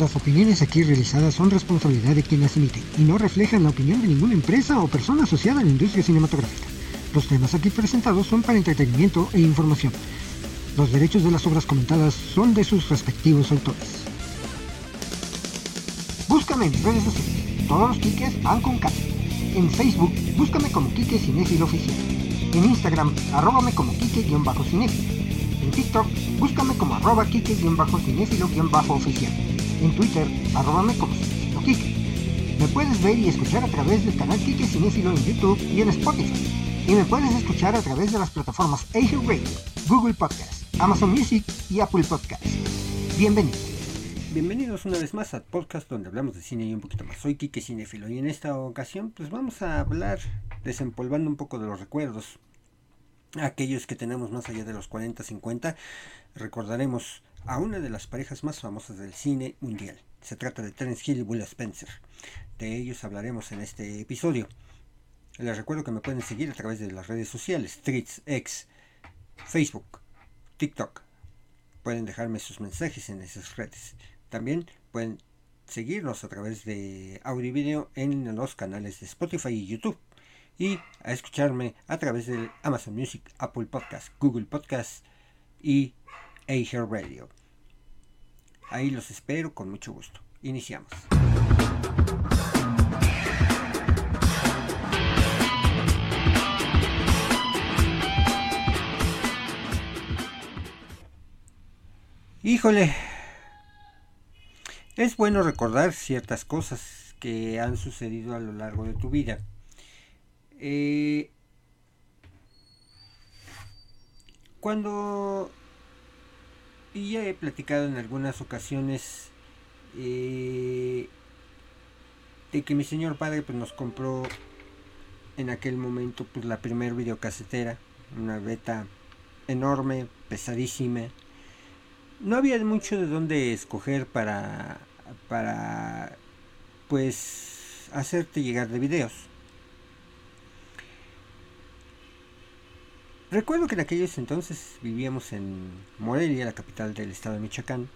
Las opiniones aquí realizadas son responsabilidad de quien las emite y no reflejan la opinión de ninguna empresa o persona asociada a la industria cinematográfica. Los temas aquí presentados son para entretenimiento e información. Los derechos de las obras comentadas son de sus respectivos autores. Búscame en redes sociales. Todos los Kikes van con K. En Facebook, búscame como Kike Cinéfilo Oficial. En Instagram, arróbame como Kike-Cinéfilo. En TikTok, búscame como arroba Kike-Cinéfilo-Oficial. En Twitter, Cinéfilo Kike. Me puedes ver y escuchar a través del canal Kike Cinéfilo en YouTube y en Spotify. Y me puedes escuchar a través de las plataformas Asia Radio, Google Podcast, Amazon Music y Apple Podcast. Bienvenidos. Bienvenidos una vez más al podcast donde hablamos de cine y un poquito más. Soy Kike Cinefilo y en esta ocasión pues vamos a hablar desempolvando un poco de los recuerdos. Aquellos que tenemos más allá de los 40, 50, recordaremos a una de las parejas más famosas del cine mundial. Se trata de Terence Hill y Will Spencer. De ellos hablaremos en este episodio. Les recuerdo que me pueden seguir a través de las redes sociales, Streets, X, Facebook, TikTok. Pueden dejarme sus mensajes en esas redes. También pueden seguirnos a través de audio y video en los canales de Spotify y YouTube. Y a escucharme a través de Amazon Music, Apple Podcast, Google Podcast y Radio. Ahí los espero con mucho gusto. Iniciamos. Híjole, es bueno recordar ciertas cosas que han sucedido a lo largo de tu vida. Eh, cuando y ya he platicado en algunas ocasiones eh, de que mi señor padre pues, nos compró en aquel momento pues la primer videocasetera, una beta enorme, pesadísima. No había mucho de dónde escoger para para pues hacerte llegar de videos. Recuerdo que en aquellos entonces vivíamos en Morelia, la capital del estado de Michoacán,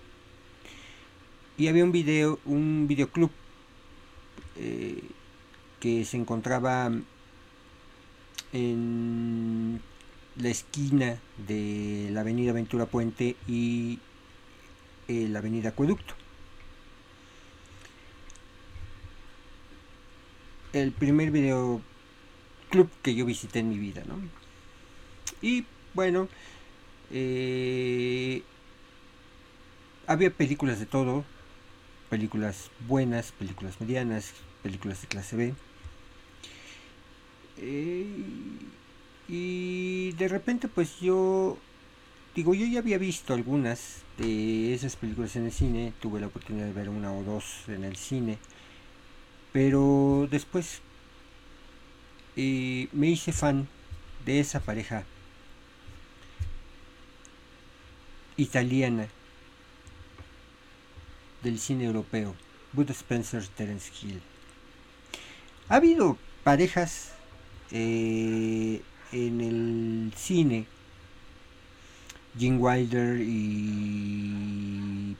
y había un video, un videoclub eh, que se encontraba en la esquina de la avenida Ventura Puente y eh, la avenida Acueducto. el primer video club que yo visité en mi vida, ¿no? Y bueno, eh, había películas de todo, películas buenas, películas medianas, películas de clase B. Eh, y de repente pues yo digo yo ya había visto algunas de esas películas en el cine. Tuve la oportunidad de ver una o dos en el cine. Pero después eh, me hice fan de esa pareja italiana del cine europeo, Bud Spencer, Terence Hill. Ha habido parejas eh, en el cine, Jim Wilder y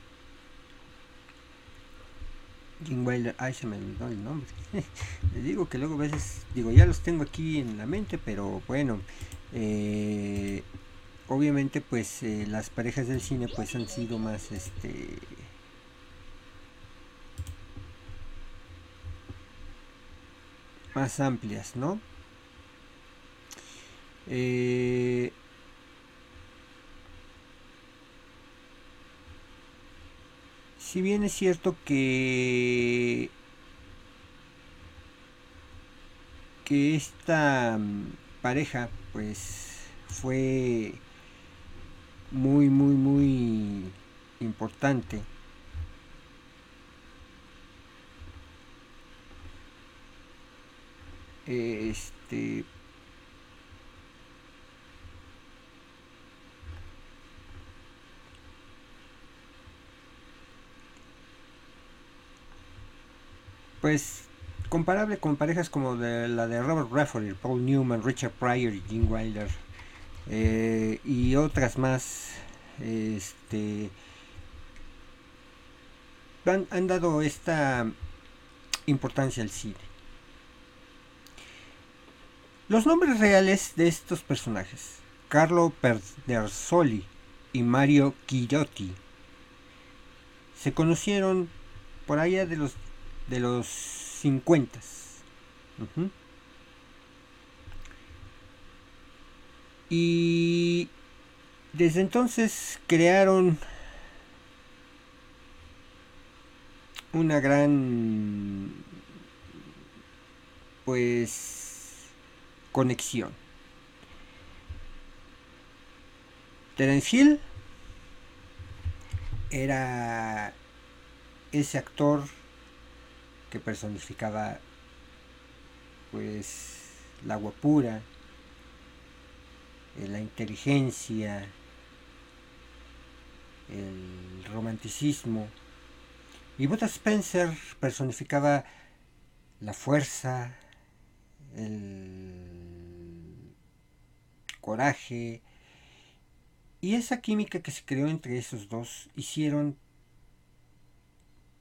Jim Wilder, ay se me olvidó el nombre. Les digo que luego a veces, digo, ya los tengo aquí en la mente, pero bueno, eh, obviamente pues eh, las parejas del cine pues han sido más este más amplias, ¿no? Eh, si bien es cierto que que esta mm, pareja pues fue muy muy muy importante. Este pues comparable con parejas como de la de Robert Redford, Paul Newman, Richard Pryor y Jim Wilder eh, y otras más este han, dado esta importancia al cine. Los nombres reales de estos personajes, Carlo Perdersoli y Mario Chirotti, se conocieron por allá de los de los 50. Y desde entonces crearon una gran pues conexión. Terence Hill era ese actor que personificaba pues la guapura, la inteligencia, el romanticismo. Y Bud Spencer personificaba la fuerza, el coraje, y esa química que se creó entre esos dos hicieron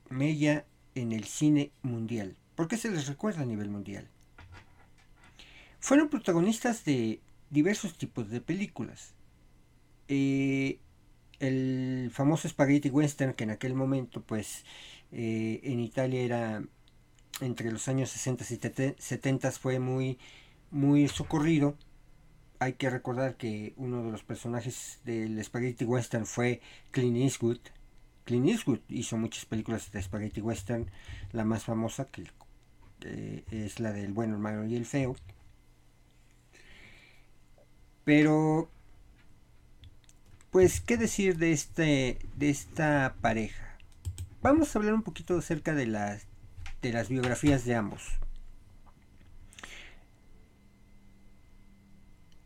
mella en el cine mundial. ¿Por qué se les recuerda a nivel mundial? Fueron protagonistas de diversos tipos de películas. Eh, el famoso Spaghetti Western, que en aquel momento, pues, eh, en Italia era entre los años 60 y 70 fue muy, muy socorrido. Hay que recordar que uno de los personajes del Spaghetti Western fue Clint Eastwood. Clint Eastwood hizo muchas películas de Spaghetti Western, la más famosa que eh, es la del bueno, el malo y el feo. Pero pues, ¿qué decir de, este, de esta pareja? Vamos a hablar un poquito acerca de las, de las biografías de ambos.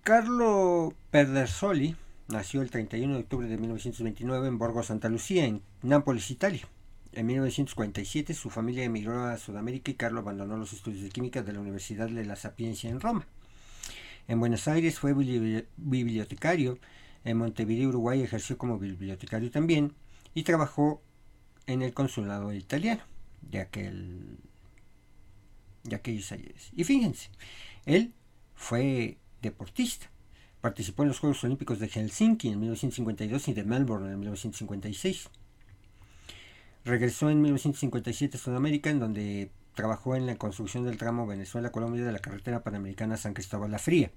Carlo Perdersoli nació el 31 de octubre de 1929 en Borgo Santa Lucía, en Nápoles, Italia. En 1947 su familia emigró a Sudamérica y Carlo abandonó los estudios de química de la Universidad de la Sapiencia en Roma. En Buenos Aires fue bibliotecario en Montevideo, Uruguay, ejerció como bibliotecario también y trabajó en el consulado italiano de, aquel, de aquellos ayeres. Y fíjense, él fue deportista. Participó en los Juegos Olímpicos de Helsinki en 1952 y de Melbourne en 1956. Regresó en 1957 a Sudamérica, en donde trabajó en la construcción del tramo Venezuela-Colombia de la carretera panamericana San Cristóbal La Fría.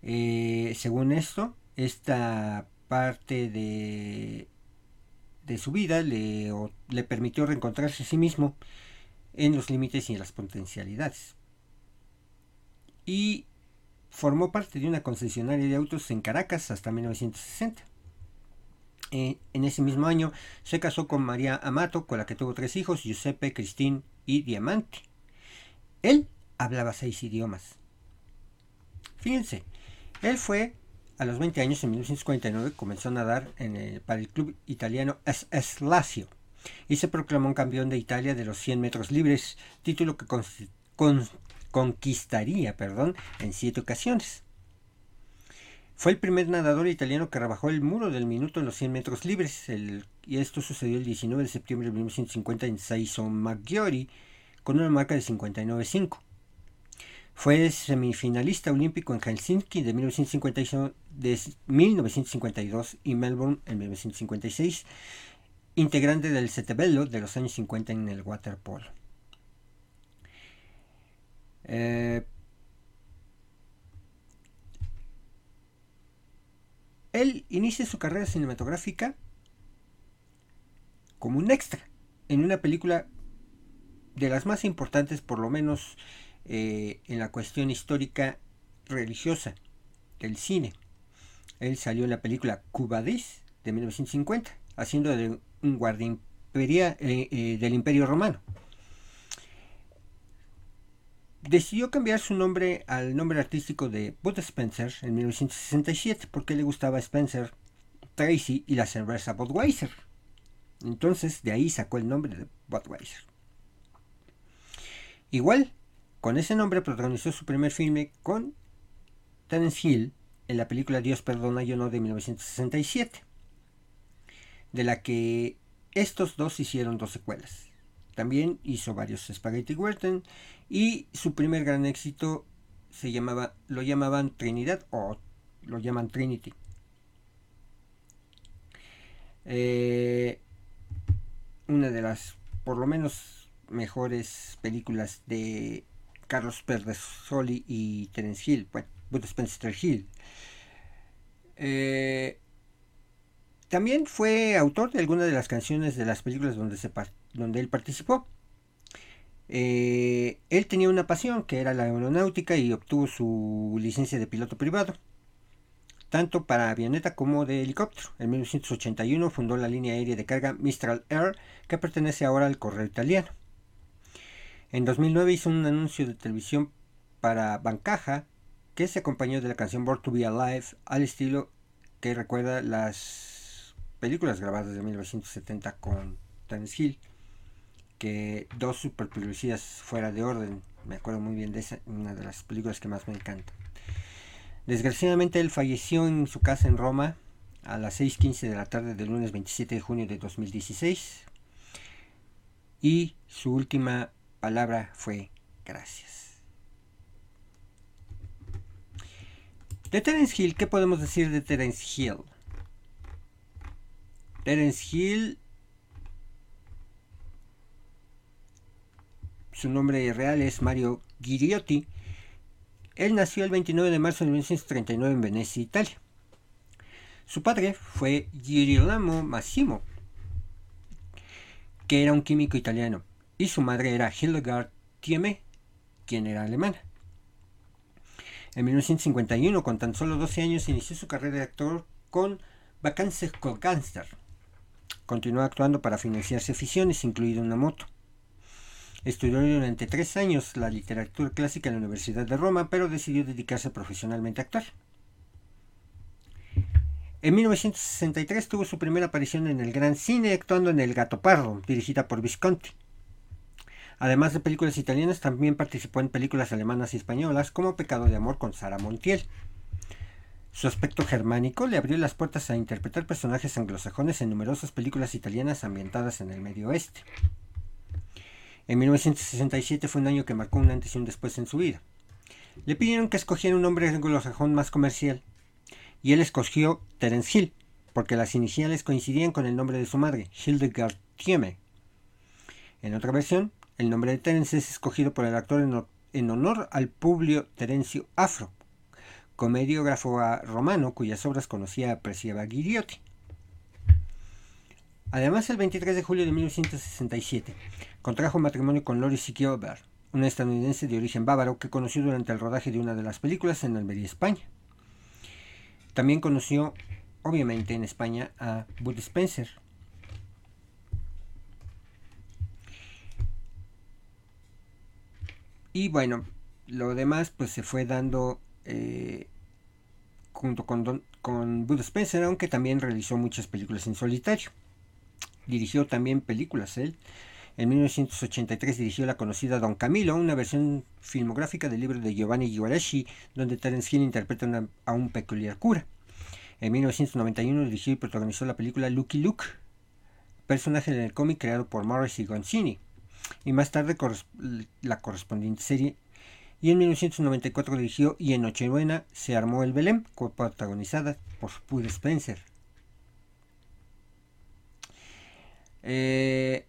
Eh, según esto, esta parte de, de su vida le, le permitió reencontrarse a sí mismo en los límites y en las potencialidades. Y formó parte de una concesionaria de autos en Caracas hasta 1960. Eh, en ese mismo año se casó con María Amato, con la que tuvo tres hijos, Giuseppe, Cristín y Diamante. Él hablaba seis idiomas. Fíjense, él fue a los 20 años, en 1949, comenzó a nadar en para el club italiano SS Lazio y se proclamó un campeón de Italia de los 100 metros libres, título que conquistaría perdón, en siete ocasiones. Fue el primer nadador italiano que rebajó el muro del minuto en los 100 metros libres, y esto sucedió el 19 de septiembre de 1950 en Saison Maggiore, con una marca de 59.5. Fue semifinalista olímpico en Helsinki de 1952 y Melbourne en 1956, integrante del Setebello de los años 50 en el waterpolo. Eh, él inicia su carrera cinematográfica como un extra en una película de las más importantes, por lo menos eh, en la cuestión histórica religiosa del cine. Él salió en la película Cubadis de 1950, haciendo de un guardia eh, eh, del Imperio Romano. Decidió cambiar su nombre al nombre artístico de Bud Spencer en 1967 porque le gustaba Spencer, Tracy y la cerveza Budweiser. Entonces de ahí sacó el nombre de Budweiser. Igual, con ese nombre protagonizó su primer filme con Terence Hill en la película Dios perdona yo no de 1967, de la que estos dos hicieron dos secuelas. También hizo varios Spaghetti Western y su primer gran éxito se llamaba, lo llamaban Trinidad o lo llaman Trinity. Eh, una de las, por lo menos, mejores películas de Carlos Perdesoli y Terence Hill, bueno, Bud Spencer Hill. Eh, también fue autor de algunas de las canciones de las películas donde, se, donde él participó. Eh, él tenía una pasión que era la aeronáutica y obtuvo su licencia de piloto privado, tanto para avioneta como de helicóptero. En 1981 fundó la línea aérea de carga Mistral Air, que pertenece ahora al correo italiano. En 2009 hizo un anuncio de televisión para Bancaja que se acompañó de la canción Born to Be Alive al estilo que recuerda las películas grabadas de 1970 con Terence Hill que dos super publicidades fuera de orden. Me acuerdo muy bien de esa una de las películas que más me encanta. Desgraciadamente él falleció en su casa en Roma a las 6.15 de la tarde del lunes 27 de junio de 2016 y su última palabra fue gracias. De Terence Hill, ¿qué podemos decir de Terence Hill? Terence Hill, su nombre real es Mario Ghiriotti. Él nació el 29 de marzo de 1939 en Venecia, Italia. Su padre fue Girolamo Massimo, que era un químico italiano, y su madre era Hildegard Thieme, quien era alemana. En 1951, con tan solo 12 años, inició su carrera de actor con Vacances con Gangster. Continuó actuando para financiarse aficiones, incluida una moto. Estudió durante tres años la literatura clásica en la Universidad de Roma, pero decidió dedicarse profesionalmente a actuar. En 1963 tuvo su primera aparición en el gran cine actuando en El Gato Pardo, dirigida por Visconti. Además de películas italianas, también participó en películas alemanas y españolas como Pecado de Amor con Sara Montiel. Su aspecto germánico le abrió las puertas a interpretar personajes anglosajones en numerosas películas italianas ambientadas en el Medio Oeste. En 1967 fue un año que marcó un antes y un después en su vida. Le pidieron que escogiera un nombre anglosajón más comercial, y él escogió Terence Hill, porque las iniciales coincidían con el nombre de su madre, Hildegard Thieme. En otra versión, el nombre de Terence es escogido por el actor en, honor al Publio Terencio Afro, comediógrafo romano cuyas obras conocía y apreciaba Ghiriotti. Además, el 23 de julio de 1967, contrajo matrimonio con Lori Gilbert, una estadounidense de origen bávaro que conoció durante el rodaje de una de las películas en Almería, España. También conoció, obviamente, en España a Bud Spencer, Y bueno, lo demás pues se fue dando eh, junto con, con Bud Spencer, aunque también realizó muchas películas en solitario. Dirigió también películas él. En 1983 dirigió la conocida Don Camilo, una versión filmográfica del libro de Giovanni Guareschi, donde Terence Hill interpreta a un peculiar cura. En 1991 dirigió y protagonizó la película Lucky Luke, personaje del cómic creado por Morris y Goncini y más tarde la correspondiente serie. Y en 1994 dirigió Y en Nochebuena se armó el Belém, protagonizada por Bud Spencer. Eh,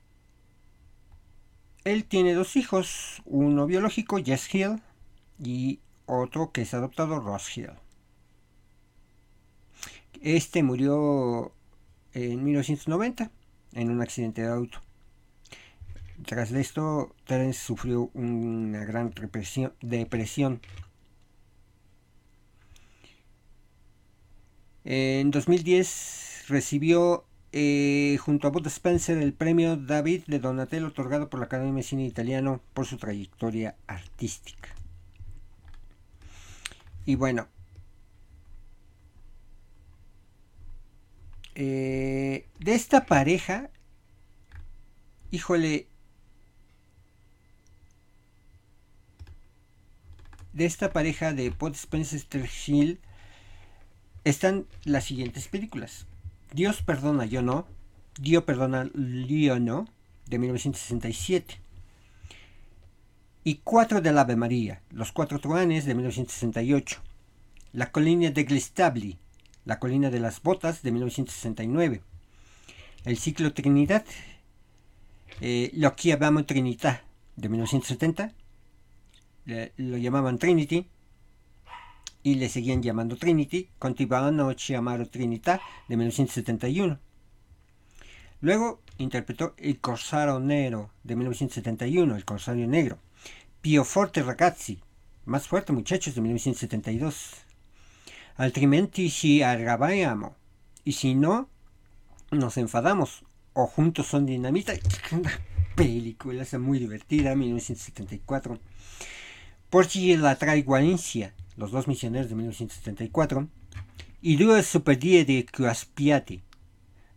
él tiene dos hijos, uno biológico, Jess Hill, y otro que es adoptado, Ross Hill. Este murió en 1990 en un accidente de auto. Tras esto, Terence sufrió una gran depresión. En 2010 recibió eh, junto a Bud Spencer el premio David de Donatello otorgado por la Academia de Cine Italiano por su trayectoria artística. Y bueno, eh, de esta pareja, híjole, de esta pareja de Pod Spencer Hill están las siguientes películas. Dios perdona, yo no, Dio perdona no de 1967 y cuatro del Ave María, Los Cuatro Truanes de 1968, La Colina de Glistabli, La Colina de las Botas de 1969, El Ciclo Trinidad, eh, Lo que llamamos Trinità de 1970, lo llamaban Trinity y le seguían llamando Trinity, continuaban llamar Trinità de 1971. Luego interpretó El Corsario Negro de 1971, El Corsario Negro. Pio Forte Ragazzi, Más Fuerte Muchachos de 1972. Altrimenti si arrabbiamo. Y si no, nos enfadamos. O juntos son dinamita. Película esa muy divertida, 1974. Porci la Traiguancia, Los dos misioneros de 1974. Y Due Superdie de Cuaspiati,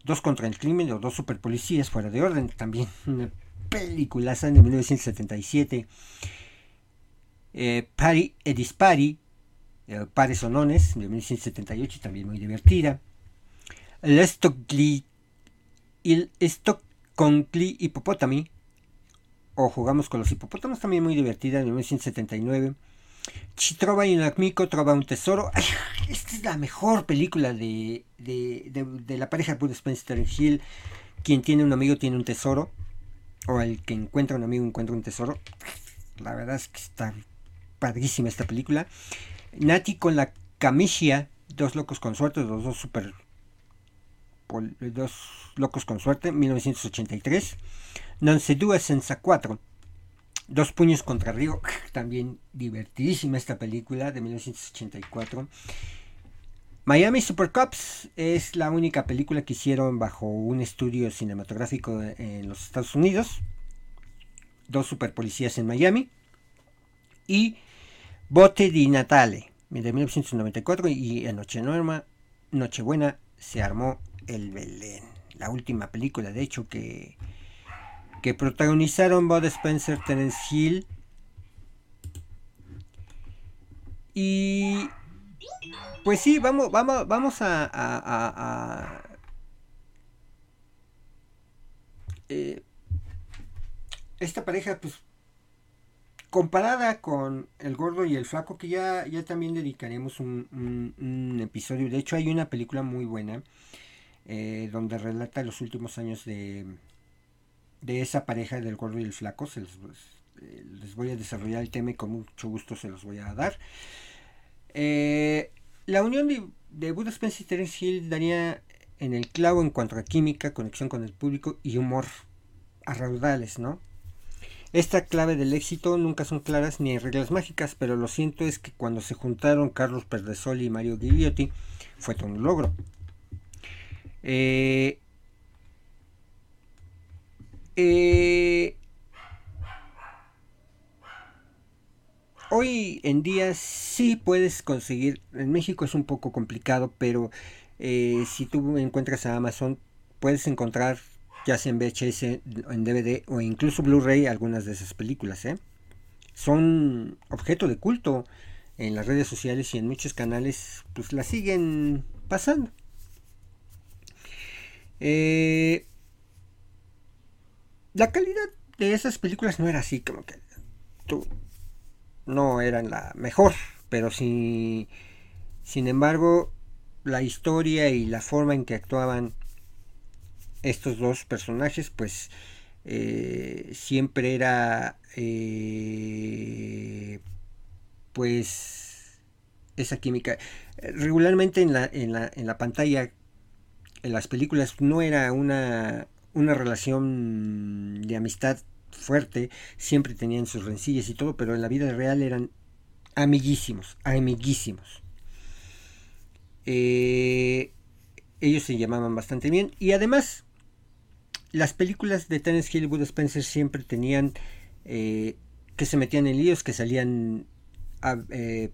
Dos contra el crimen o dos superpolicías fuera de orden. También una película de 1977. Eh, Pari e Dispari, eh, Pares Sonones, de 1978, también muy divertida. El Stockley, el Hipopótami, o Jugamos con los Hipopótamos, también muy divertida, de 1979. Chitrova y Nakmiko trova un tesoro. esta es la mejor película de, de, la pareja Bud Spencer Hill. Quien tiene un amigo tiene un tesoro. O el que encuentra un amigo encuentra un tesoro. La verdad es que está padrísima esta película. Nati con la Camicia, Dos locos con suerte, los dos super dos locos con suerte, 1983. Non se due senza 4. Dos puños contra Río, también divertidísima esta película de 1984. Miami Super Cops es la única película que hicieron bajo un estudio cinematográfico en los Estados Unidos. Dos super policías en Miami. Y Bote di Natale de 1994 y en Noche Norma, Nochebuena se armó el Belén. La última película, de hecho, que que protagonizaron Bud Spencer, Terence Hill y pues sí, vamos, vamos, vamos a, eh, esta pareja, pues comparada con el gordo y el flaco, que ya, ya también dedicaremos un, un, episodio. De hecho, hay una película muy buena eh, donde relata los últimos años de, de esa pareja del gordo y el flaco. Se los, eh, les voy a desarrollar el tema y con mucho gusto se los voy a dar. Eh, la unión de, de Buda Spencer y Terence Hill daría en el clavo en cuanto a química, conexión con el público y humor a raudales, ¿no? Esta clave del éxito nunca son claras ni hay reglas mágicas, pero lo siento es que cuando se juntaron Carlos Perdesoli y Mario Gigliotti fue todo un logro. Eh, eh, hoy en día sí puedes conseguir, en México es un poco complicado, pero eh, si tú encuentras a Amazon, puedes encontrar ya sea en VHS, en DVD o incluso Blu-ray algunas de esas películas. ¿eh? Son objeto de culto en las redes sociales y en muchos canales, pues la siguen pasando. Eh, la calidad de esas películas no era así, como que no eran la mejor, pero sí, sin embargo, la historia y la forma en que actuaban estos dos personajes, pues eh, siempre era, eh, pues, esa química. Regularmente en la, en la, en la pantalla, en las películas, no era una una relación de amistad fuerte, siempre tenían sus rencillas y todo, pero en la vida real eran amiguísimos, amiguísimos. Eh, ellos se llamaban bastante bien y además las películas de Terence Hill y Spencer siempre tenían eh, que se metían en líos, que salían eh,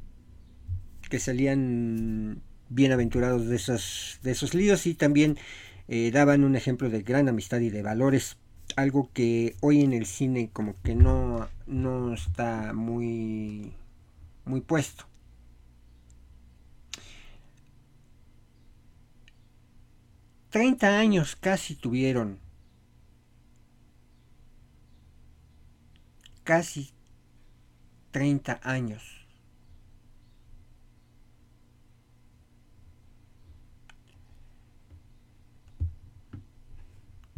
que salían bienaventurados de esos, de esos líos y también eh, daban un ejemplo de gran amistad y de valores, algo que hoy en el cine como que no, no está muy, muy puesto. 30 años casi tuvieron. Casi 30 años.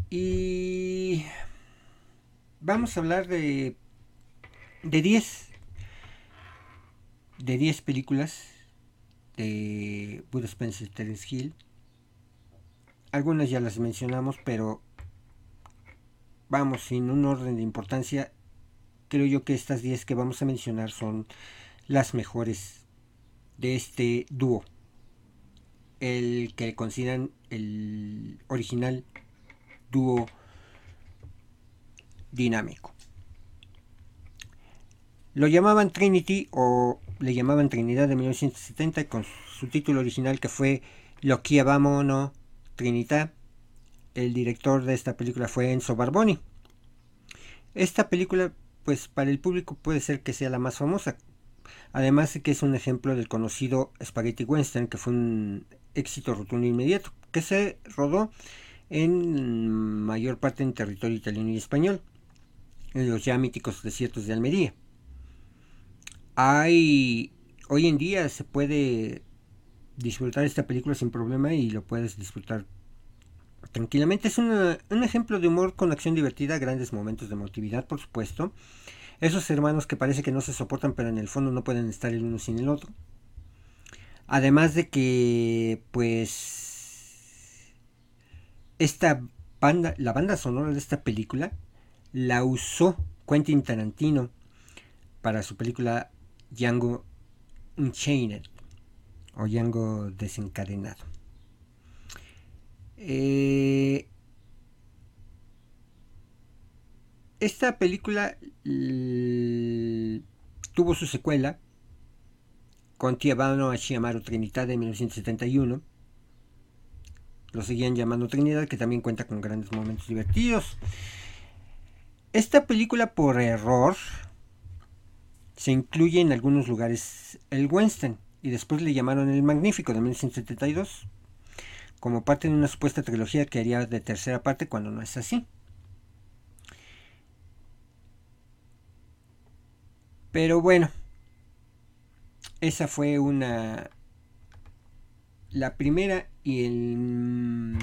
Y vamos a hablar de de 10 de 10 películas de Bud Spencer Terence Hill. Algunas ya las mencionamos, pero vamos, sin un orden de importancia, creo yo que estas 10 que vamos a mencionar son las mejores de este dúo. El que consideran el original dinámico. Lo llamaban Trinity o le llamaban Trinidad de 1970 con su título original que fue Lo chiamavano Trinità. El director de esta película fue Enzo Barboni. Esta película, pues para el público puede ser que sea la más famosa. Además de que es un ejemplo del conocido Spaghetti Western, que fue un éxito rotundo inmediato, que se rodó en mayor parte en territorio italiano y español, en los ya míticos desiertos de Almería hay hoy en día se puede disfrutar esta película sin problema y lo puedes disfrutar tranquilamente. Es un ejemplo de humor con acción divertida, grandes momentos de emotividad, por supuesto. Esos hermanos que parece que no se soportan, pero en el fondo no pueden estar el uno sin el otro. Además de que, pues, esta banda, la banda sonora de esta película, la usó Quentin Tarantino para su película Django Unchained o Django desencadenado. Eh, esta película tuvo su secuela con Tiabano Ashiamaru Trinidad de 1971. Lo seguían llamando Trinidad, que también cuenta con grandes momentos divertidos. Esta película por error se incluye en algunos lugares el Western y después le llamaron el Magnífico de 1972 como parte de una supuesta trilogía que haría de tercera parte cuando no es así. Pero bueno, esa fue una la primera y el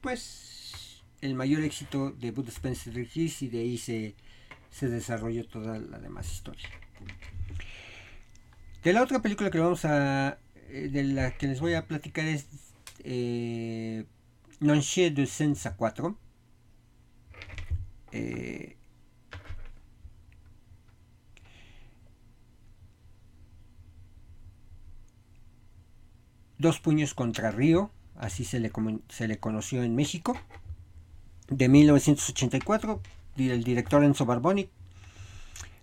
pues el mayor éxito de Bud Spencer y de ahí se se desarrolló toda la demás historia. De la otra película que vamos a. Eh, de la que les voy a platicar es. Eh, de Sensa 4. Eh, Dos puños contra Río, así se le, se le conoció en México, de 1984, el director Enzo Barboni.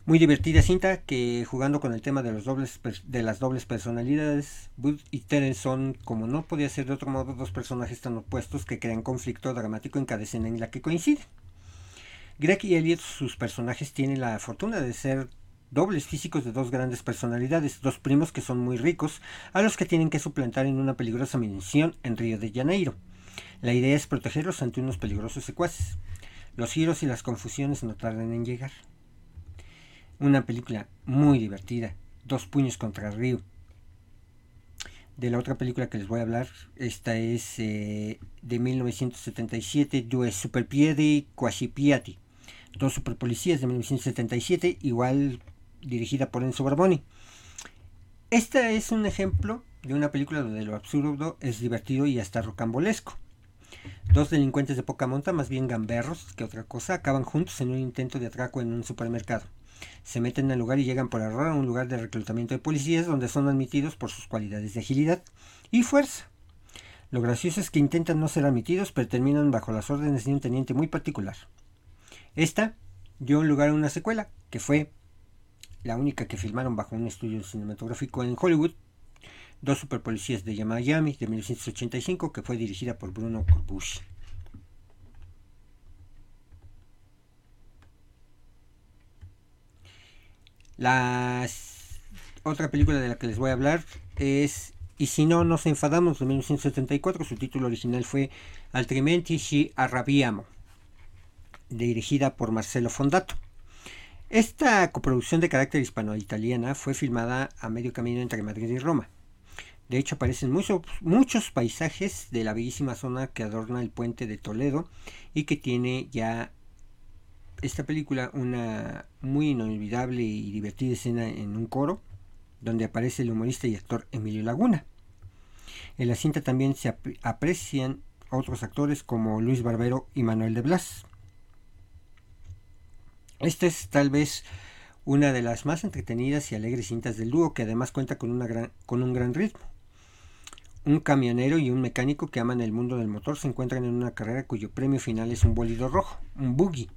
Muy divertida cinta que jugando con el tema de, los dobles, de las dobles personalidades, Bud y Terence son, como no podía ser de otro modo, dos personajes tan opuestos que crean conflicto dramático en cada escena en la que coinciden. Greg y Elliot, sus personajes, tienen la fortuna de ser dobles físicos de dos grandes personalidades, dos primos que son muy ricos, a los que tienen que suplantar en una peligrosa misión en Río de Janeiro. La idea es protegerlos ante unos peligrosos secuaces. Los giros y las confusiones no tardan en llegar. Una película muy divertida. Dos puños contra río. De la otra película que les voy a hablar, esta es eh, de 1977, Due Superpiedi Quasipiati. Dos superpolicías de 1977, igual dirigida por Enzo Barboni. Esta es un ejemplo de una película donde lo absurdo es divertido y hasta rocambolesco. Dos delincuentes de poca monta, más bien gamberros que otra cosa, acaban juntos en un intento de atraco en un supermercado. Se meten al lugar y llegan por error a un lugar de reclutamiento de policías donde son admitidos por sus cualidades de agilidad y fuerza. Lo gracioso es que intentan no ser admitidos, pero terminan bajo las órdenes de un teniente muy particular. Esta dio lugar a una secuela, que fue la única que filmaron bajo un estudio cinematográfico en Hollywood, Dos superpolicías de Miami de 1985 que fue dirigida por Bruno Corbucci. La otra película de la que les voy a hablar es y si no, nos enfadamos de 1974. Su título original fue Altrimenti ci arrabbiamo, dirigida por Marcelo Fondato. Esta coproducción de carácter hispano-italiana fue filmada a medio camino entre Madrid y Roma. De hecho, aparecen muchos, muchos paisajes de la bellísima zona que adorna el puente de Toledo y que tiene ya esta película una muy inolvidable y divertida escena en un coro donde aparece el humorista y actor Emilio Laguna. En la cinta también se aprecian otros actores como Luis Barbero y Manuel de Blas. Esta es tal vez una de las más entretenidas y alegres cintas del dúo que además cuenta con, una con un gran ritmo. Un camionero y un mecánico que aman el mundo del motor se encuentran en una carrera cuyo premio final es un bólido rojo, un buggy.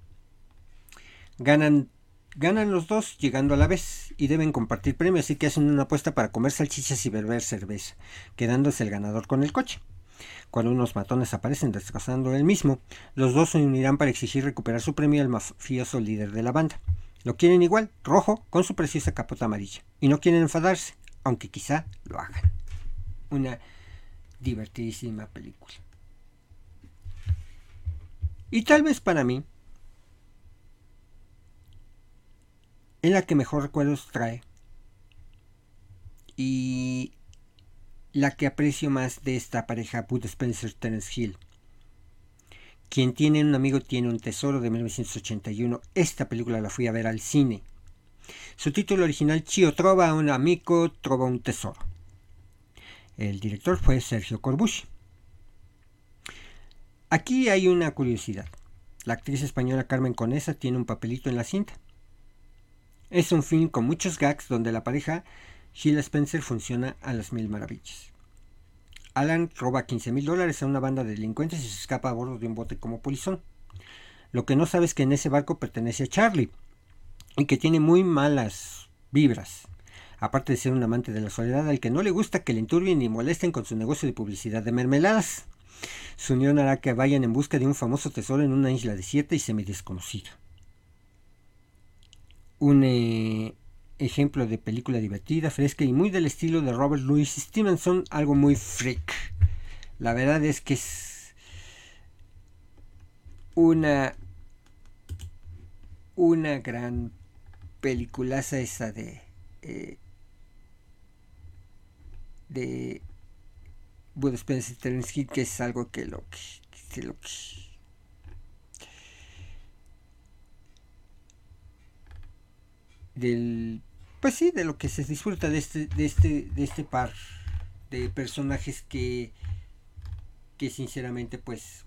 Ganan Ganan los dos llegando a la vez y deben compartir premios, así que hacen una apuesta para comer salchichas y beber cerveza, quedándose el ganador con el coche. Cuando unos matones aparecen destrozando el mismo, los dos se unirán para exigir recuperar su premio al mafioso líder de la banda. Lo quieren igual, rojo, con su preciosa capota amarilla, y no quieren enfadarse, aunque quizá lo hagan. Una divertidísima película. Y tal vez para mí, en la que mejor recuerdos trae y la que aprecio más de esta pareja Bud Spencer Terence Hill. Quien tiene un amigo tiene un tesoro de 1981. Esta película la fui a ver al cine. Su título original Chio trova un amigo, trova un tesoro. El director fue Sergio Corbucci. Aquí hay una curiosidad. La actriz española Carmen Conesa tiene un papelito en la cinta. Es un film con muchos gags donde la pareja Sheila Spencer funciona a las mil maravillas. Alan roba 15 mil dólares a una banda de delincuentes y se escapa a bordo de un bote como polizón. Lo que no sabe es que en ese barco pertenece a Charlie y que tiene muy malas vibras. Aparte de ser un amante de la soledad al que no le gusta que le enturbien ni molesten con su negocio de publicidad de mermeladas. Su unión hará que vayan en busca de un famoso tesoro en una isla desierta y semi desconocida un eh, ejemplo de película divertida, fresca y muy del estilo de Robert Louis Stevenson, algo muy freak. La verdad es que es una una gran peliculaza esa de eh, de Bud Spencer Terence que es algo que lo que, lo que del pues sí de lo que se disfruta de este de este de este par de personajes que que sinceramente pues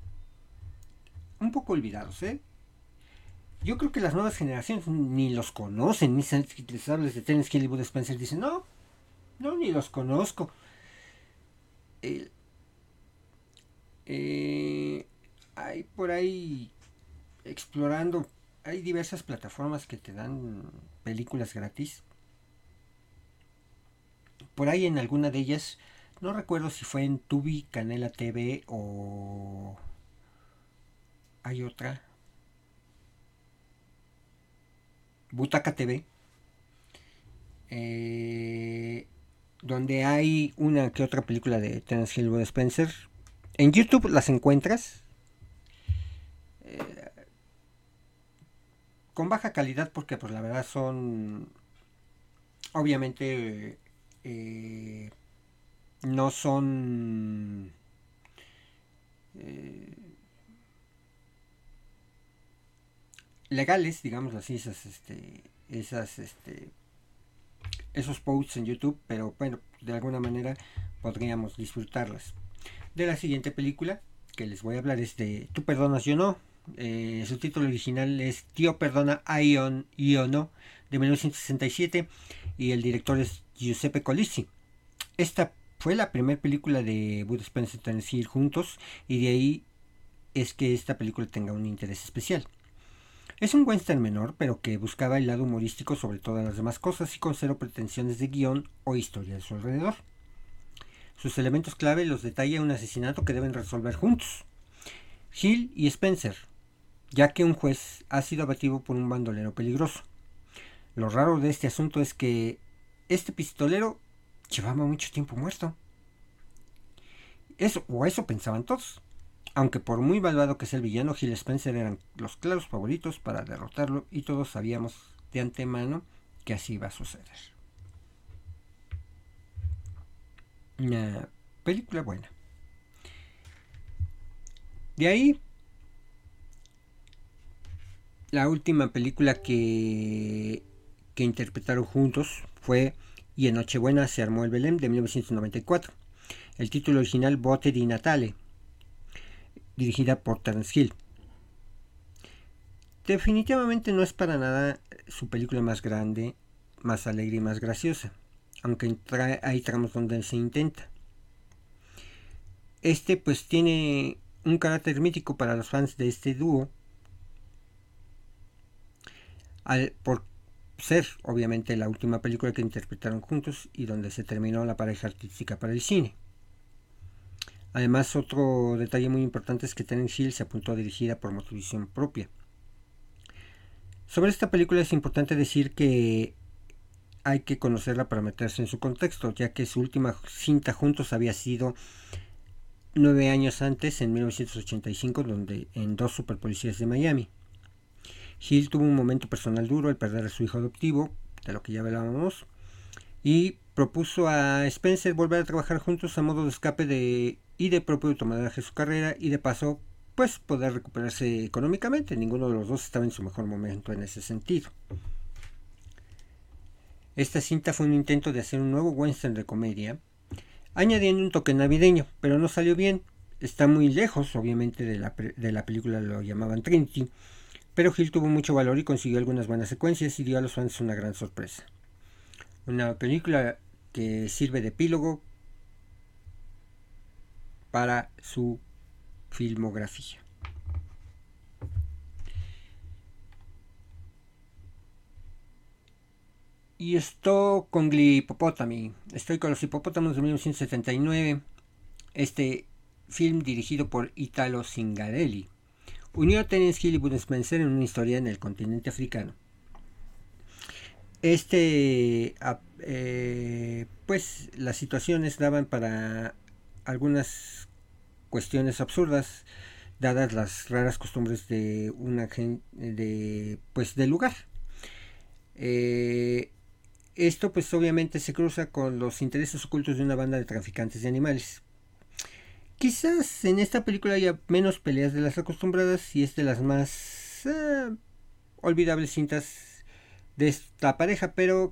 un poco olvidados ¿eh? yo creo que las nuevas generaciones ni los conocen ni saben que les hables de Terence Spencer dicen no no ni los conozco eh, hay por ahí explorando hay diversas plataformas que te dan películas gratis. Por ahí en alguna de ellas, no recuerdo si fue en Tubi, Canela TV o hay otra. Butaca TV. Eh, donde hay una que otra película de Terence Hill Spencer. En YouTube las encuentras. con baja calidad porque pues la verdad son obviamente eh, no son eh, legales digamos así esas este esas este esos posts en YouTube pero bueno de alguna manera podríamos disfrutarlas. De la siguiente película que les voy a hablar es de tú perdonas yo no. Eh, su título original es Tío Perdona Ion Iono de 1967 y el director es Giuseppe Colisi. Esta fue la primera película de Bud Spencer Tennessee juntos y de ahí es que esta película tenga un interés especial. Es un western menor, pero que buscaba el lado humorístico sobre todas las demás cosas y con cero pretensiones de guion o historia de su alrededor. Sus elementos clave los detalla un asesinato que deben resolver juntos. Hill y Spencer, ya que un juez ha sido abatido por un bandolero peligroso. Lo raro de este asunto es que este pistolero llevaba mucho tiempo muerto Eso, o eso pensaban todos. Aunque por muy malvado que sea el villano, Gil Spencer eran los claros favoritos para derrotarlo y todos sabíamos de antemano que así iba a suceder. Una película buena. De ahí, la última película que, que interpretaron juntos fue Y en Nochebuena se armó el Belém de 1994. El título original Bote di Natale, dirigida por Terence Hill. Definitivamente no es para nada su película más grande, más alegre y más graciosa, aunque hay tramos donde se intenta. Este pues tiene un carácter mítico para los fans de este dúo, por ser obviamente la última película que interpretaron juntos y donde se terminó la pareja artística para el cine. Además, otro detalle muy importante es que Terence se apuntó dirigida por motivación propia. Sobre esta película es importante decir que hay que conocerla para meterse en su contexto, ya que su última cinta juntos había sido nueve años antes, en 1985, donde en dos superpolicías de Miami. Hill tuvo un momento personal duro al perder a su hijo adoptivo, de lo que ya hablábamos, y propuso a Spencer volver a trabajar juntos a modo de escape de y de propio automadraje su carrera y de paso pues poder recuperarse económicamente. Ninguno de los dos estaba en su mejor momento en ese sentido. Esta cinta fue un intento de hacer un nuevo western de comedia, añadiendo un toque navideño, pero no salió bien. Está muy lejos, obviamente, de la, de la película, lo llamaban Trinity, pero Hill tuvo mucho valor y consiguió algunas buenas secuencias y dio a los fans una gran sorpresa. Una película que sirve de epílogo para su filmografía. Y esto con Hipopótami. Estoy con los hipopótamos de 1979. Este film dirigido por Italo Singarelli. Unió a Terence Hill y Bud Spencer en una historia en el continente africano. Este, eh, pues las situaciones daban para algunas cuestiones absurdas dadas las raras costumbres de una de pues del lugar eh, esto pues obviamente se cruza con los intereses ocultos de una banda de traficantes de animales quizás en esta película haya menos peleas de las acostumbradas y es de las más eh, olvidables cintas de esta pareja pero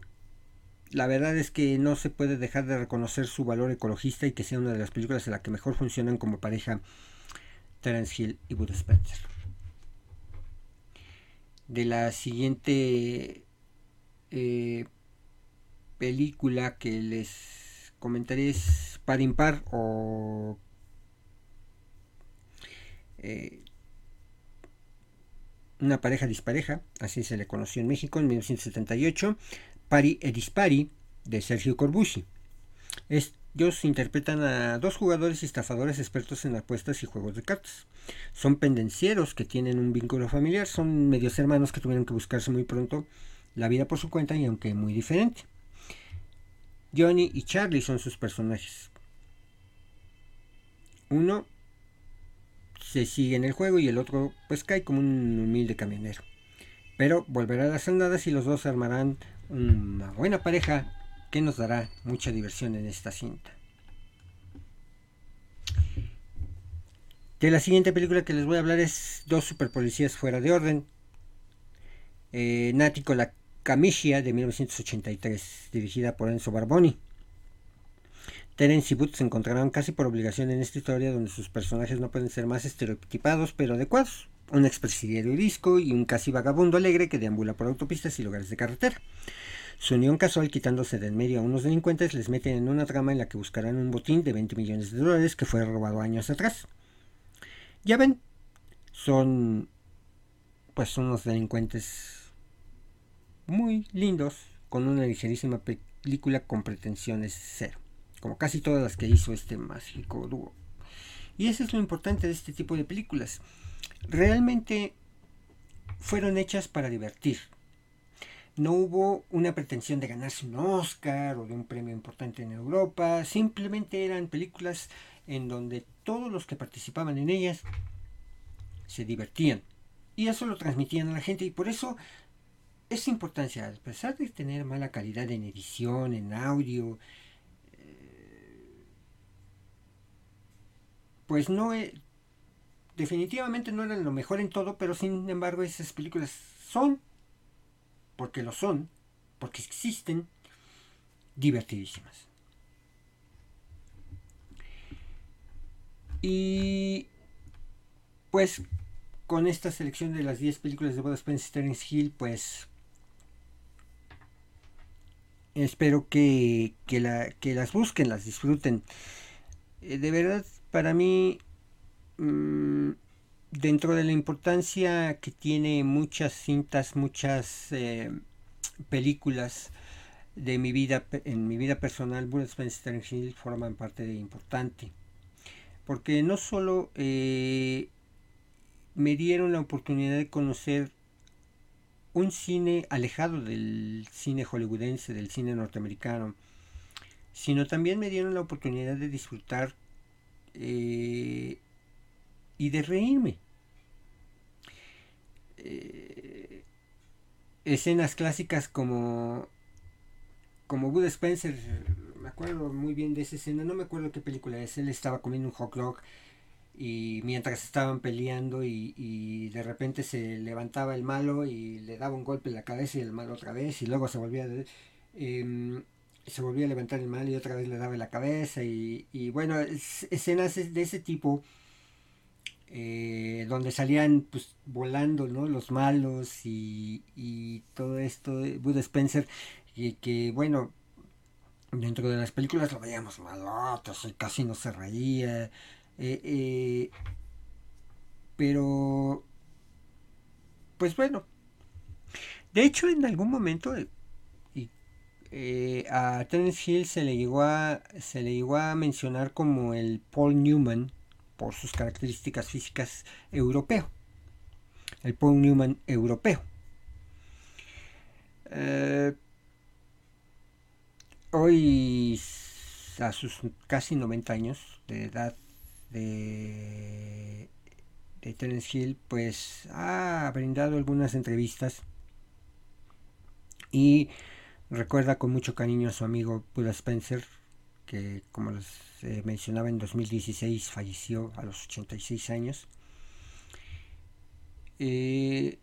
la verdad es que no se puede dejar de reconocer su valor ecologista y que sea una de las películas en la que mejor funcionan como pareja Terence Hill y Bud Spencer. De la siguiente eh, película que les comentaré es Par Impar o eh, una pareja dispareja, así se le conoció en México en 1978. Pari e Dispari de Sergio Corbucci. Ellos interpretan a dos jugadores y estafadores expertos en apuestas y juegos de cartas. Son pendencieros que tienen un vínculo familiar, son medios hermanos que tuvieron que buscarse muy pronto la vida por su cuenta y aunque muy diferente. Johnny y Charlie son sus personajes. Uno se sigue en el juego y el otro pues cae como un humilde camionero. Pero volverá a las andadas y los dos armarán una buena pareja que nos dará mucha diversión en esta cinta. De la siguiente película que les voy a hablar es Dos superpolicías fuera de orden. Eh, Nati con la Camicia de 1983, dirigida por Enzo Barboni. Terence y Boots se encontrarán casi por obligación en esta historia donde sus personajes no pueden ser más estereotipados pero adecuados un expresidiario disco y un casi vagabundo alegre que deambula por autopistas y lugares de carretera. Su unión casual quitándose de en medio a unos delincuentes les meten en una trama en la que buscarán un botín de 20 millones de dólares que fue robado años atrás. Ya ven, son pues unos delincuentes muy lindos con una ligerísima película con pretensiones cero, como casi todas las que hizo este mágico dúo. Y eso es lo importante de este tipo de películas realmente fueron hechas para divertir. No hubo una pretensión de ganarse un Oscar o de un premio importante en Europa, simplemente eran películas en donde todos los que participaban en ellas se divertían. Y eso lo transmitían a la gente y por eso es importancia, a pesar de tener mala calidad en edición, en audio, pues no, definitivamente no eran lo mejor en todo, pero sin embargo esas películas son, porque lo son, porque existen, divertidísimas. Y pues con esta selección de las 10 películas de Bud Spencer Hill, pues espero que, las busquen, las disfruten. Eh, de verdad, para mí, mm, dentro de la importancia que tiene muchas cintas, muchas eh, películas de mi vida, en mi vida personal, Bud Spencer Hill forman parte de importante. Porque no solo eh, me dieron la oportunidad de conocer un cine alejado del cine hollywoodense, del cine norteamericano, sino también me dieron la oportunidad de disfrutar eh, y de reírme. Eh, escenas clásicas como como Bud Spencer, me acuerdo muy bien de esa escena, no me acuerdo qué película es, él estaba comiendo un hot dog y mientras estaban peleando y, de repente se levantaba el malo y le daba un golpe en la cabeza y el malo otra vez y luego se volvía em, se volvía a levantar el malo y otra vez le daba la cabeza y, bueno escenas de ese tipo eh, donde salían pues volando ¿no? los malos y, y todo esto Bud Spencer y que bueno dentro de las películas lo veíamos malotos y casi no se reía eh, eh, pero, pues bueno, de hecho en algún momento eh, a Terence Hill se le, llegó a, se le llegó a mencionar como el Paul Newman por sus características físicas europeo. El Paul Newman europeo. hoy, a sus casi 90 años de edad, de, de Terence Hill, pues ha brindado algunas entrevistas y recuerda con mucho cariño a su amigo Buda Spencer, que como les mencionaba en 2016 falleció a los 86 años. Eh,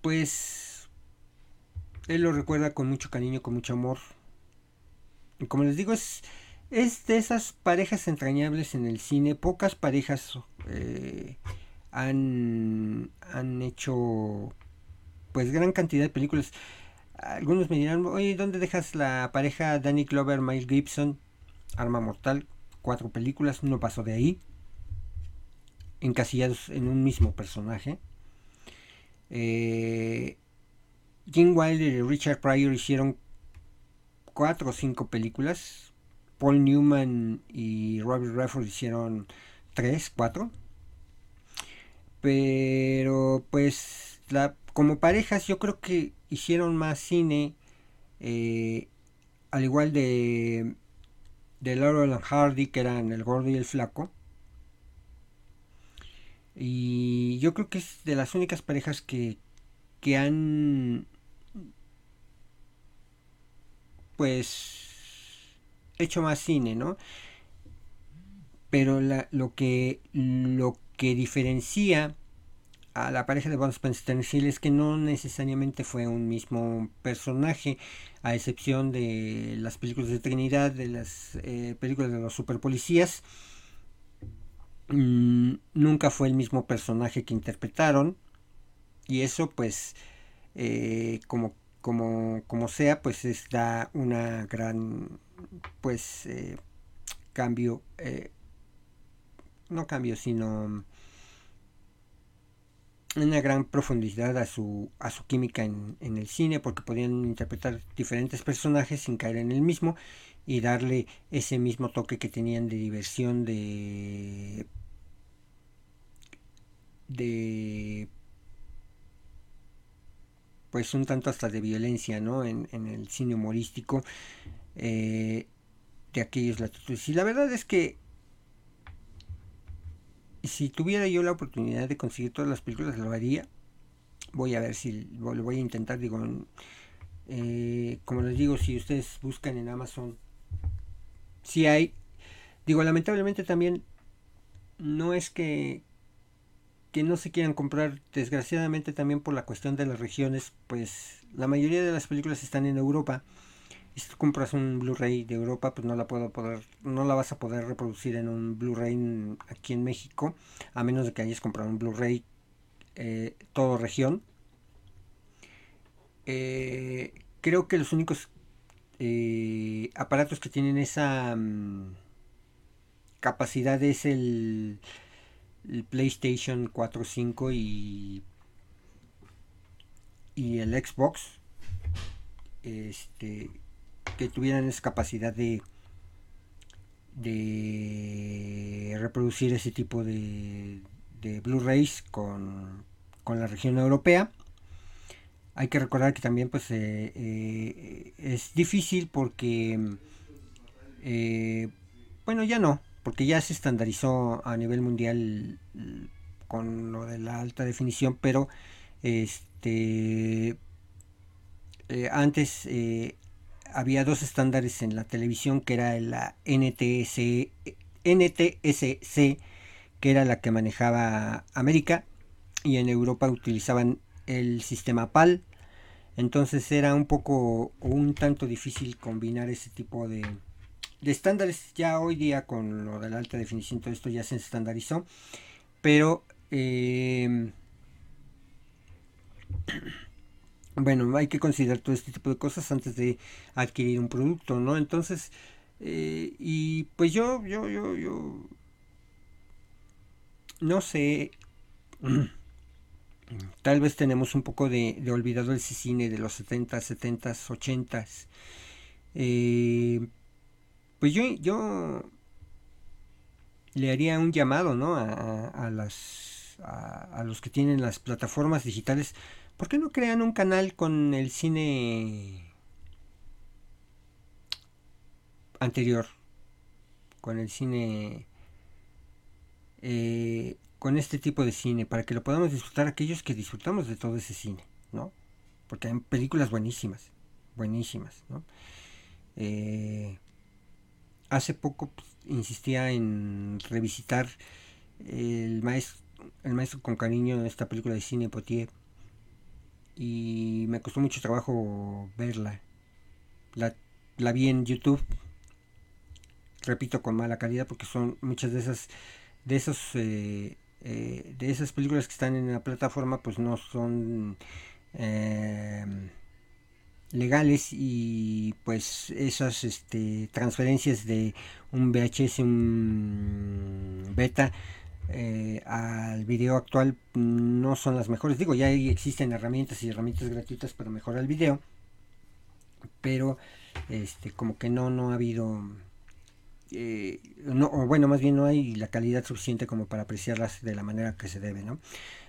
pues él lo recuerda con mucho cariño, con mucho amor. Y como les digo, es es de esas parejas entrañables en el cine. Pocas parejas eh, han, han hecho pues gran cantidad de películas. Algunos me dirán, oye, ¿dónde dejas la pareja Danny Glover, Mike Gibson? Arma Mortal, cuatro películas, no pasó de ahí. Encasillados en un mismo personaje. Eh, Jim Wilder y Richard Pryor hicieron cuatro o cinco películas. Paul Newman y Robert Redford hicieron tres, cuatro. Pero pues la, como parejas yo creo que hicieron más cine. Eh, al igual de, de Laurel and Hardy, que eran el gordo y el flaco. Y yo creo que es de las únicas parejas que, que han pues hecho más cine, ¿no? Pero lo, que, lo que diferencia a la pareja de Bond Spencer es que no necesariamente fue un mismo personaje, a excepción de las películas de Trinidad, de las eh, películas de los superpolicías. Mm, nunca fue el mismo personaje que interpretaron. Y eso pues eh, como, como, como sea pues es da una gran pues eh, cambio, no cambio, sino una gran profundidad a su, a su química en, en, el cine porque podían interpretar diferentes personajes sin caer en el mismo y darle ese mismo toque que tenían de diversión de de pues un tanto hasta de violencia ¿no? en, en el cine humorístico eh, de aquellos latitudes. Y la verdad es que si tuviera yo la oportunidad de conseguir todas las películas, lo haría. Voy a ver si lo voy a intentar. Digo, eh, como les digo, si ustedes buscan en Amazon, si hay. Digo, lamentablemente también no es que, que no se quieran comprar, desgraciadamente también por la cuestión de las regiones, pues la mayoría de las películas están en Europa si tú compras un Blu-ray de Europa, pues no la puedo poder, no la vas a poder reproducir en un Blu-ray aquí en México, a menos de que hayas comprado un Blu-ray eh, todo región. Eh, creo que los únicos eh, aparatos que tienen esa mm, capacidad es el, el, PlayStation 4, 5 y, y el Xbox. Este, que tuvieran esa capacidad de, de reproducir ese tipo de, de Blu-rays con, con, la región europea. Hay que recordar que también pues eh, eh, es difícil porque eh, bueno ya no porque ya se estandarizó a nivel mundial con lo de la alta definición pero este antes había dos estándares en la televisión que era la NTS, NTSC, que era la que manejaba América, y en Europa utilizaban el sistema PAL. Entonces era un poco un tanto difícil combinar ese tipo de, de estándares. Ya hoy día con lo de la alta definición todo esto ya se estandarizó. Pero eh, bueno, hay que considerar todo este tipo de cosas antes de adquirir un producto, ¿no? Entonces, eh, y pues yo, yo, yo, yo, no sé, tal vez tenemos un poco de, olvidado ese cine de los 70, 70, 80. Eh, pues yo, yo le haría un llamado, ¿no? A las, a, a los que tienen las plataformas digitales ¿Por qué no crean un canal con el cine anterior? Con el cine... Eh, con este tipo de cine, para que lo podamos disfrutar aquellos que disfrutamos de todo ese cine, ¿no? Porque hay películas buenísimas, buenísimas, ¿no? Eh, hace poco pues, insistía en revisitar el maestro, el maestro con cariño de esta película de cine Potier y me costó mucho trabajo verla. La, la vi en YouTube, repito, con mala calidad porque son muchas de esas de esos eh, eh, de esas películas que están en la plataforma pues no son eh, legales y pues esas este, transferencias de un VHS un beta eh, al video actual no son las mejores. Digo, ya existen herramientas y herramientas gratuitas para mejorar el video. Pero este como que no, no ha habido eh, no, o bueno, más bien no hay la calidad suficiente como para apreciarlas de la manera que se debe, ¿no?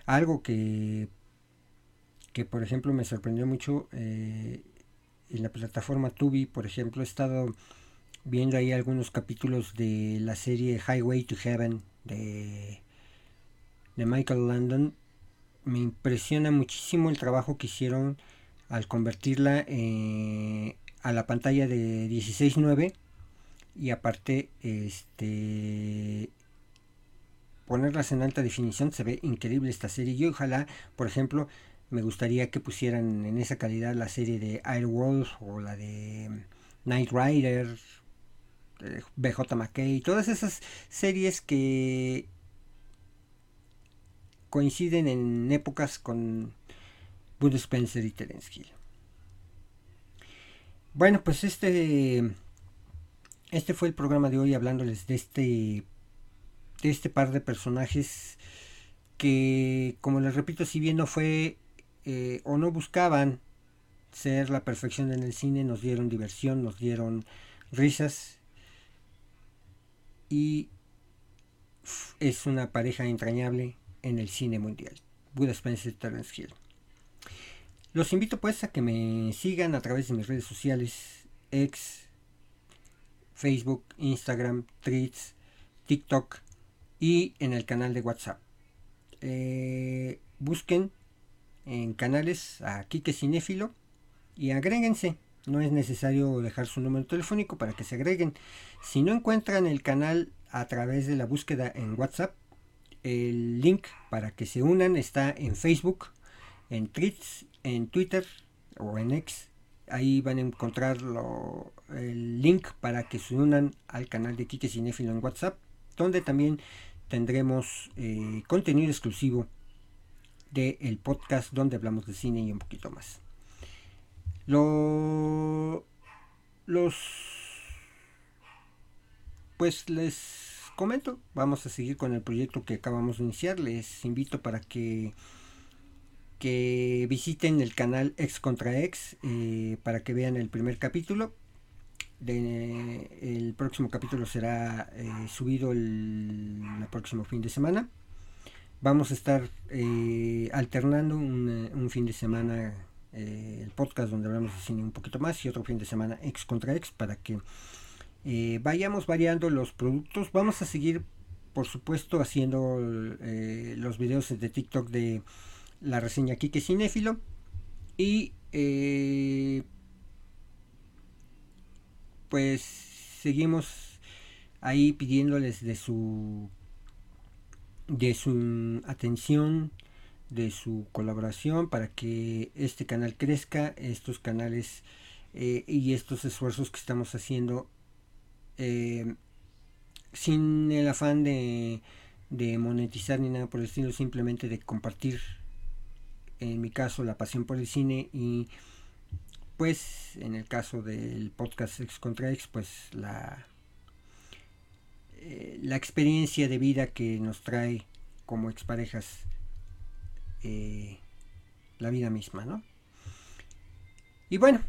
Algo que, que por ejemplo me sorprendió mucho eh, en la plataforma Tubi, por ejemplo, he estado viendo ahí algunos capítulos de la serie Highway to Heaven de, de Michael Landon. Me impresiona muchísimo el trabajo que hicieron al convertirla eh, a la pantalla de 16.9 y aparte este ponerlas en alta definición se ve increíble esta serie y ojalá por ejemplo me gustaría que pusieran en esa calidad la serie de Airwolf o la de Night Rider BJ McKay, todas esas series que coinciden en épocas con Bud Spencer y Terence Hill. Bueno, pues este este fue el programa de hoy hablándoles de este de este par de personajes que como les repito si bien no fue eh, o no buscaban ser la perfección en el cine nos dieron diversión nos dieron risas y es una pareja entrañable en el cine mundial. Buda Spencer Terence Hill. Los invito pues a que me sigan a través de mis redes sociales, ex, Facebook, Instagram, Tweets, TikTok y en el canal de WhatsApp. Eh, busquen en canales a Kike Cinéfilo y agréguense. No es necesario dejar su número telefónico para que se agreguen. Si no encuentran el canal a través de la búsqueda en WhatsApp, el link para que se unan está en Facebook, en Tweets, en Twitter o en X. Ahí van a encontrar el link para que se unan al canal de Kike Cinéfilo en WhatsApp, donde también tendremos eh, contenido exclusivo del podcast donde hablamos de cine y un poquito más. Lo, los pues les comento, vamos a seguir con el proyecto que acabamos de iniciar. Les invito para que que visiten el canal Ex contra Ex eh, para que vean el primer capítulo. el próximo capítulo será eh, subido el, próximo fin de semana. Vamos a estar eh, alternando un, fin de semana el podcast donde hablamos de cine un poquito más y otro fin de semana Ex contra Ex para que vayamos variando los productos. Vamos a seguir, por supuesto, haciendo los videos de TikTok de la reseña Kike Cinéfilo y eh, pues seguimos ahí pidiéndoles de su de su atención de su colaboración para que este canal crezca estos canales eh, y estos esfuerzos que estamos haciendo eh, sin el afán de, de monetizar ni nada por el estilo simplemente de compartir en mi caso la pasión por el cine y pues en el caso del podcast Ex contra Ex pues la eh, la experiencia de vida que nos trae como exparejas eh, la vida misma no y bueno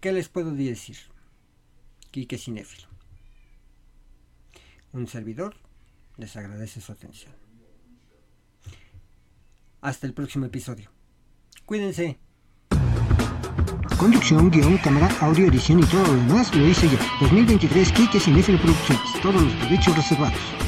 qué les puedo decir Quique Cinéfilo un servidor les agradece su atención hasta el próximo episodio. Cuídense. Conducción, guion, cámara, audio, edición y todo lo demás lo hice yo. 2023 Kike Cinéfilo Producciones. Todos los derechos reservados.